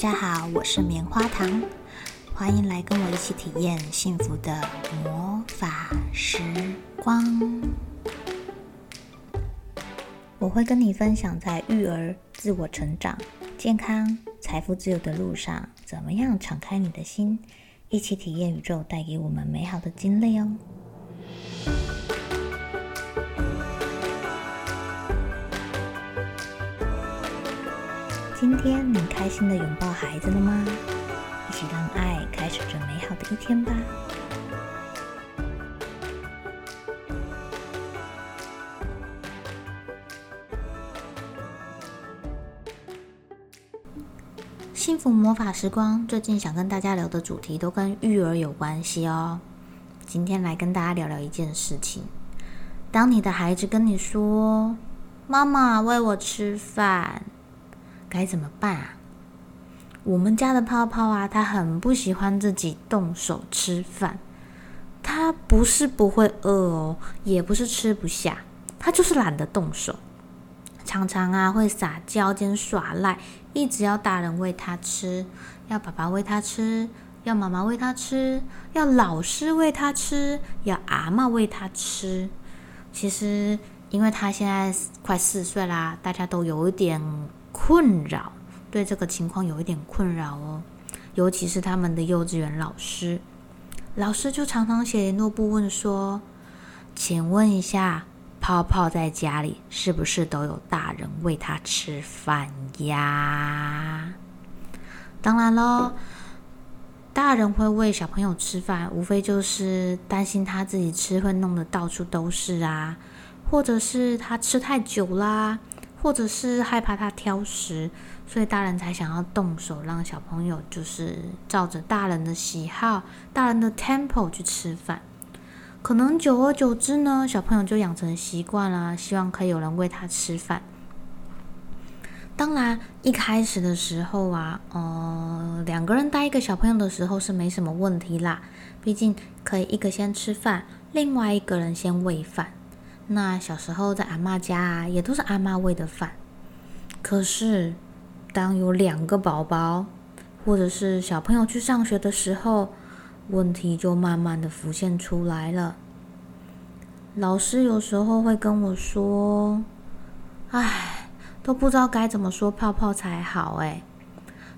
大家好，我是棉花糖，欢迎来跟我一起体验幸福的魔法时光。我会跟你分享在育儿、自我成长、健康、财富自由的路上，怎么样敞开你的心，一起体验宇宙带给我们美好的经历哦。今天你开心的拥抱孩子了吗？一起让爱开始这美好的一天吧。幸福魔法时光，最近想跟大家聊的主题都跟育儿有关系哦。今天来跟大家聊聊一件事情：当你的孩子跟你说“妈妈喂我吃饭”。该怎么办啊？我们家的泡泡啊，他很不喜欢自己动手吃饭。他不是不会饿哦，也不是吃不下，他就是懒得动手。常常啊会撒娇兼耍赖，一直要大人喂他吃，要爸爸喂他吃，要妈妈喂他吃，要老师喂他吃，要阿妈喂他吃。其实，因为他现在快四岁啦，大家都有一点。困扰，对这个情况有一点困扰哦，尤其是他们的幼稚园老师，老师就常常写联络簿问说：“请问一下，泡泡在家里是不是都有大人喂他吃饭呀？”当然喽，大人会喂小朋友吃饭，无非就是担心他自己吃会弄得到处都是啊，或者是他吃太久啦。或者是害怕他挑食，所以大人才想要动手让小朋友就是照着大人的喜好、大人的 tempo 去吃饭。可能久而久之呢，小朋友就养成习惯了，希望可以有人喂他吃饭。当然，一开始的时候啊，呃，两个人带一个小朋友的时候是没什么问题啦，毕竟可以一个先吃饭，另外一个人先喂饭。那小时候在阿妈家啊，也都是阿妈喂的饭。可是，当有两个宝宝，或者是小朋友去上学的时候，问题就慢慢的浮现出来了。老师有时候会跟我说：“唉，都不知道该怎么说泡泡才好。”哎，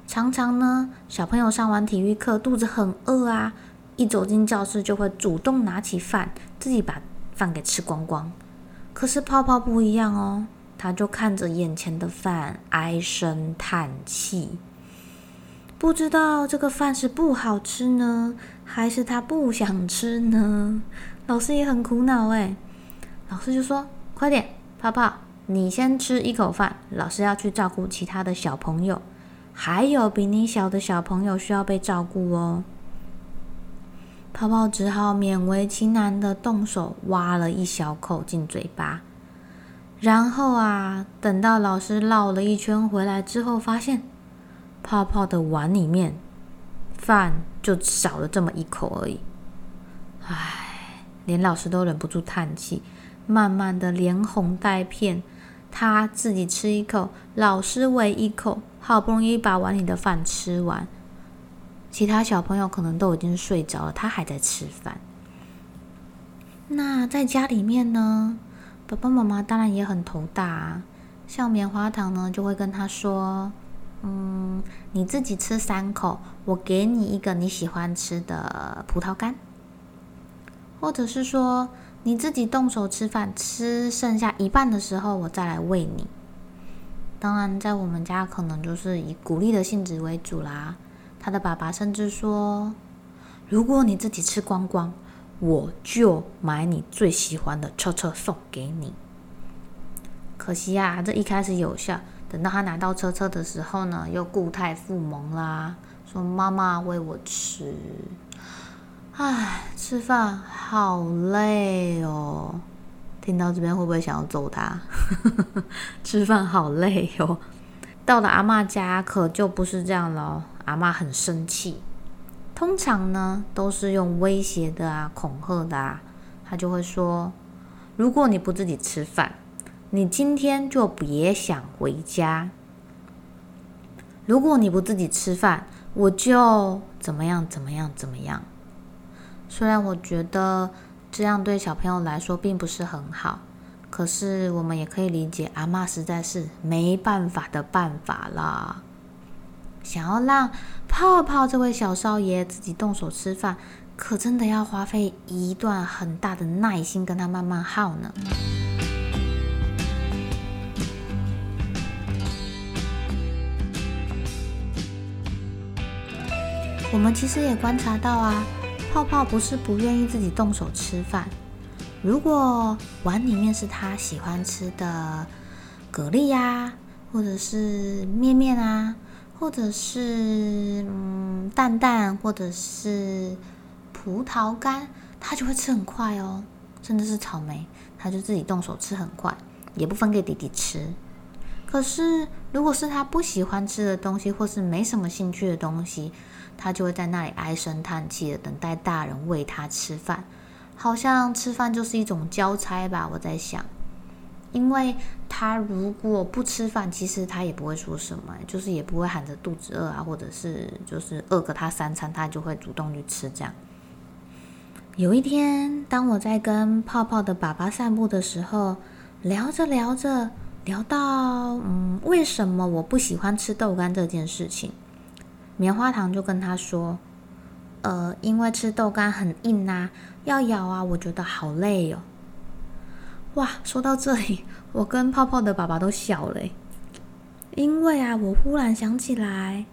常常呢，小朋友上完体育课肚子很饿啊，一走进教室就会主动拿起饭，自己把。饭给吃光光，可是泡泡不一样哦，他就看着眼前的饭，唉声叹气，不知道这个饭是不好吃呢，还是他不想吃呢？老师也很苦恼哎，老师就说：“快点，泡泡，你先吃一口饭，老师要去照顾其他的小朋友，还有比你小的小朋友需要被照顾哦。”泡泡只好勉为其难的动手挖了一小口进嘴巴，然后啊，等到老师绕了一圈回来之后，发现泡泡的碗里面饭就少了这么一口而已。唉，连老师都忍不住叹气，慢慢的连哄带骗，他自己吃一口，老师喂一口，好不容易把碗里的饭吃完。其他小朋友可能都已经睡着了，他还在吃饭。那在家里面呢，爸爸妈妈当然也很头大啊。像棉花糖呢，就会跟他说：“嗯，你自己吃三口，我给你一个你喜欢吃的葡萄干。”或者是说，你自己动手吃饭，吃剩下一半的时候，我再来喂你。当然，在我们家可能就是以鼓励的性质为主啦。他的爸爸甚至说：“如果你自己吃光光，我就买你最喜欢的车车送给你。”可惜呀，这一开始有效，等到他拿到车车的时候呢，又固态复萌啦，说：“妈妈喂我吃。”唉，吃饭好累哦。听到这边会不会想要揍他？吃饭好累哦。到了阿妈家，可就不是这样了。阿妈很生气，通常呢都是用威胁的啊、恐吓的啊。他就会说：“如果你不自己吃饭，你今天就别想回家。如果你不自己吃饭，我就怎么样怎么样怎么样。虽然我觉得这样对小朋友来说并不是很好，可是我们也可以理解，阿妈实在是没办法的办法啦。想要让泡泡这位小少爷自己动手吃饭，可真的要花费一段很大的耐心跟他慢慢耗呢。我们其实也观察到啊，泡泡不是不愿意自己动手吃饭。如果碗里面是他喜欢吃的蛤蜊呀，或者是面面啊，或者是嗯蛋蛋，或者是葡萄干，他就会吃很快哦。甚至是草莓，他就自己动手吃很快，也不分给弟弟吃。可是如果是他不喜欢吃的东西，或是没什么兴趣的东西，他就会在那里唉声叹气的等待大人喂他吃饭，好像吃饭就是一种交差吧。我在想，因为他如果不吃饭，其实他也不会说什么，就是也不会喊着肚子饿啊，或者是就是饿个他三餐，他就会主动去吃这样。有一天，当我在跟泡泡的爸爸散步的时候，聊着聊着，聊到嗯，为什么我不喜欢吃豆干这件事情。棉花糖就跟他说：“呃，因为吃豆干很硬呐，要咬啊，我觉得好累哦。”哇，说到这里，我跟泡泡的爸爸都笑了，因为啊，我忽然想起来，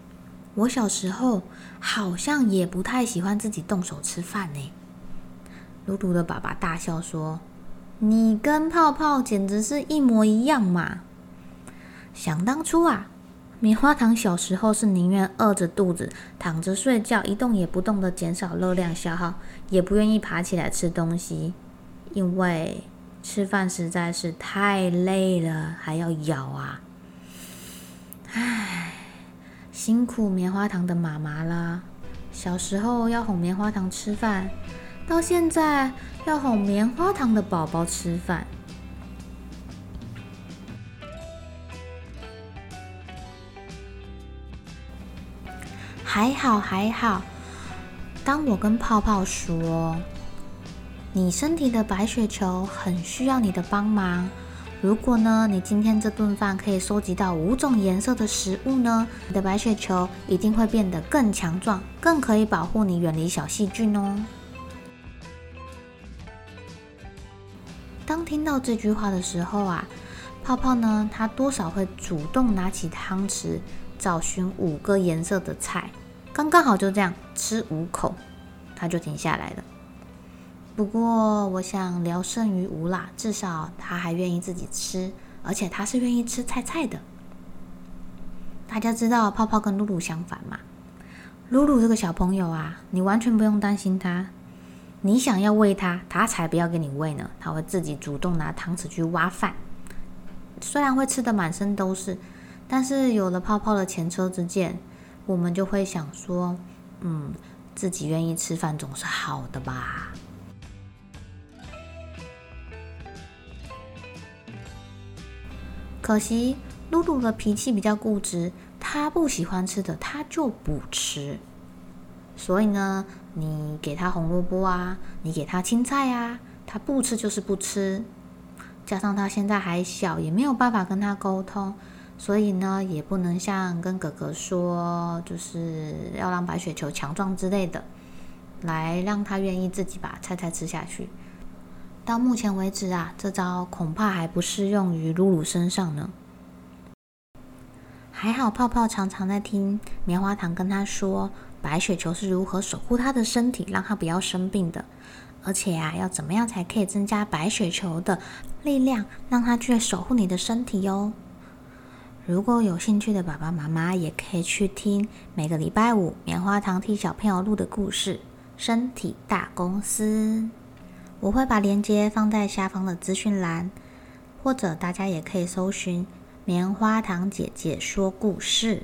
我小时候好像也不太喜欢自己动手吃饭呢。露露的爸爸大笑说：“你跟泡泡简直是一模一样嘛！想当初啊。”棉花糖小时候是宁愿饿着肚子躺着睡觉，一动也不动的减少热量消耗，也不愿意爬起来吃东西，因为吃饭实在是太累了，还要咬啊！唉，辛苦棉花糖的妈妈啦！小时候要哄棉花糖吃饭，到现在要哄棉花糖的宝宝吃饭。还好还好，当我跟泡泡说，你身体的白血球很需要你的帮忙。如果呢，你今天这顿饭可以收集到五种颜色的食物呢，你的白血球一定会变得更强壮，更可以保护你远离小细菌哦。当听到这句话的时候啊，泡泡呢，他多少会主动拿起汤匙。找寻五个颜色的菜，刚刚好就这样吃五口，他就停下来了。不过我想聊胜于无啦，至少他还愿意自己吃，而且他是愿意吃菜菜的。大家知道泡泡跟露露相反嘛？露露这个小朋友啊，你完全不用担心他，你想要喂他，他才不要给你喂呢，他会自己主动拿汤匙去挖饭，虽然会吃的满身都是。但是有了泡泡的前车之鉴，我们就会想说，嗯，自己愿意吃饭总是好的吧。可惜露露的脾气比较固执，她不喜欢吃的，她就不吃。所以呢，你给她红萝卜啊，你给她青菜啊，她不吃就是不吃。加上她现在还小，也没有办法跟她沟通。所以呢，也不能像跟哥哥说，就是要让白雪球强壮之类的，来让她愿意自己把菜菜吃下去。到目前为止啊，这招恐怕还不适用于露露身上呢。还好泡泡常常在听棉花糖跟他说，白雪球是如何守护他的身体，让他不要生病的。而且啊，要怎么样才可以增加白雪球的力量，让他去守护你的身体哟。如果有兴趣的爸爸妈妈，也可以去听每个礼拜五棉花糖替小朋友录的故事《身体大公司》。我会把链接放在下方的资讯栏，或者大家也可以搜寻“棉花糖姐姐说故事”。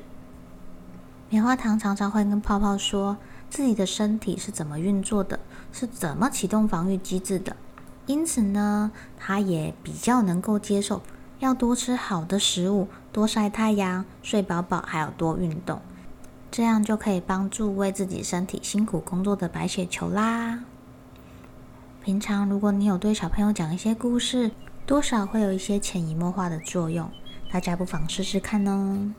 棉花糖常常会跟泡泡说自己的身体是怎么运作的，是怎么启动防御机制的，因此呢，他也比较能够接受。要多吃好的食物，多晒太阳，睡饱饱，还有多运动，这样就可以帮助为自己身体辛苦工作的白血球啦。平常如果你有对小朋友讲一些故事，多少会有一些潜移默化的作用，大家不妨试试看哦。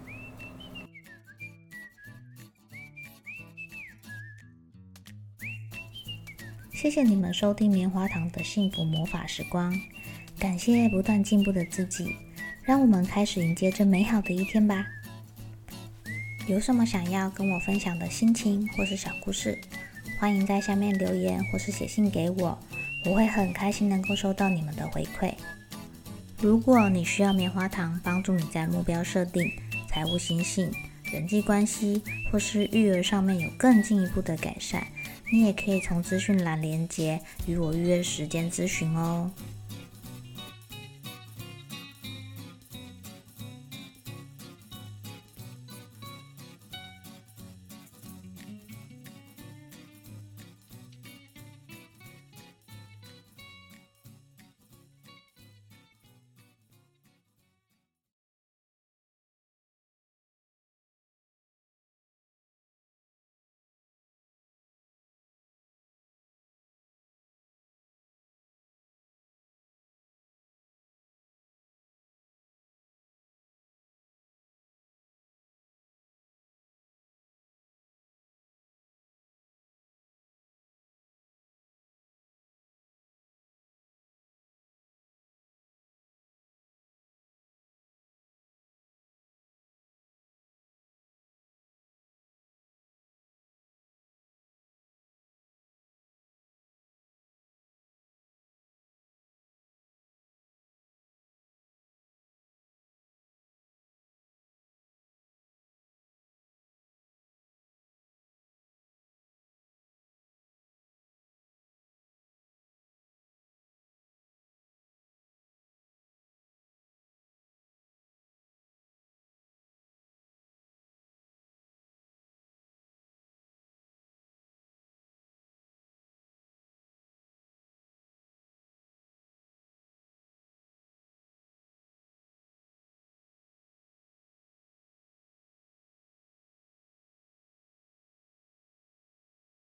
谢谢你们收听棉花糖的幸福魔法时光，感谢不断进步的自己，让我们开始迎接这美好的一天吧。有什么想要跟我分享的心情或是小故事，欢迎在下面留言或是写信给我，我会很开心能够收到你们的回馈。如果你需要棉花糖帮助你在目标设定、财务心性、人际关系或是育儿上面有更进一步的改善。你也可以从资讯栏连接与我预约时间咨询哦。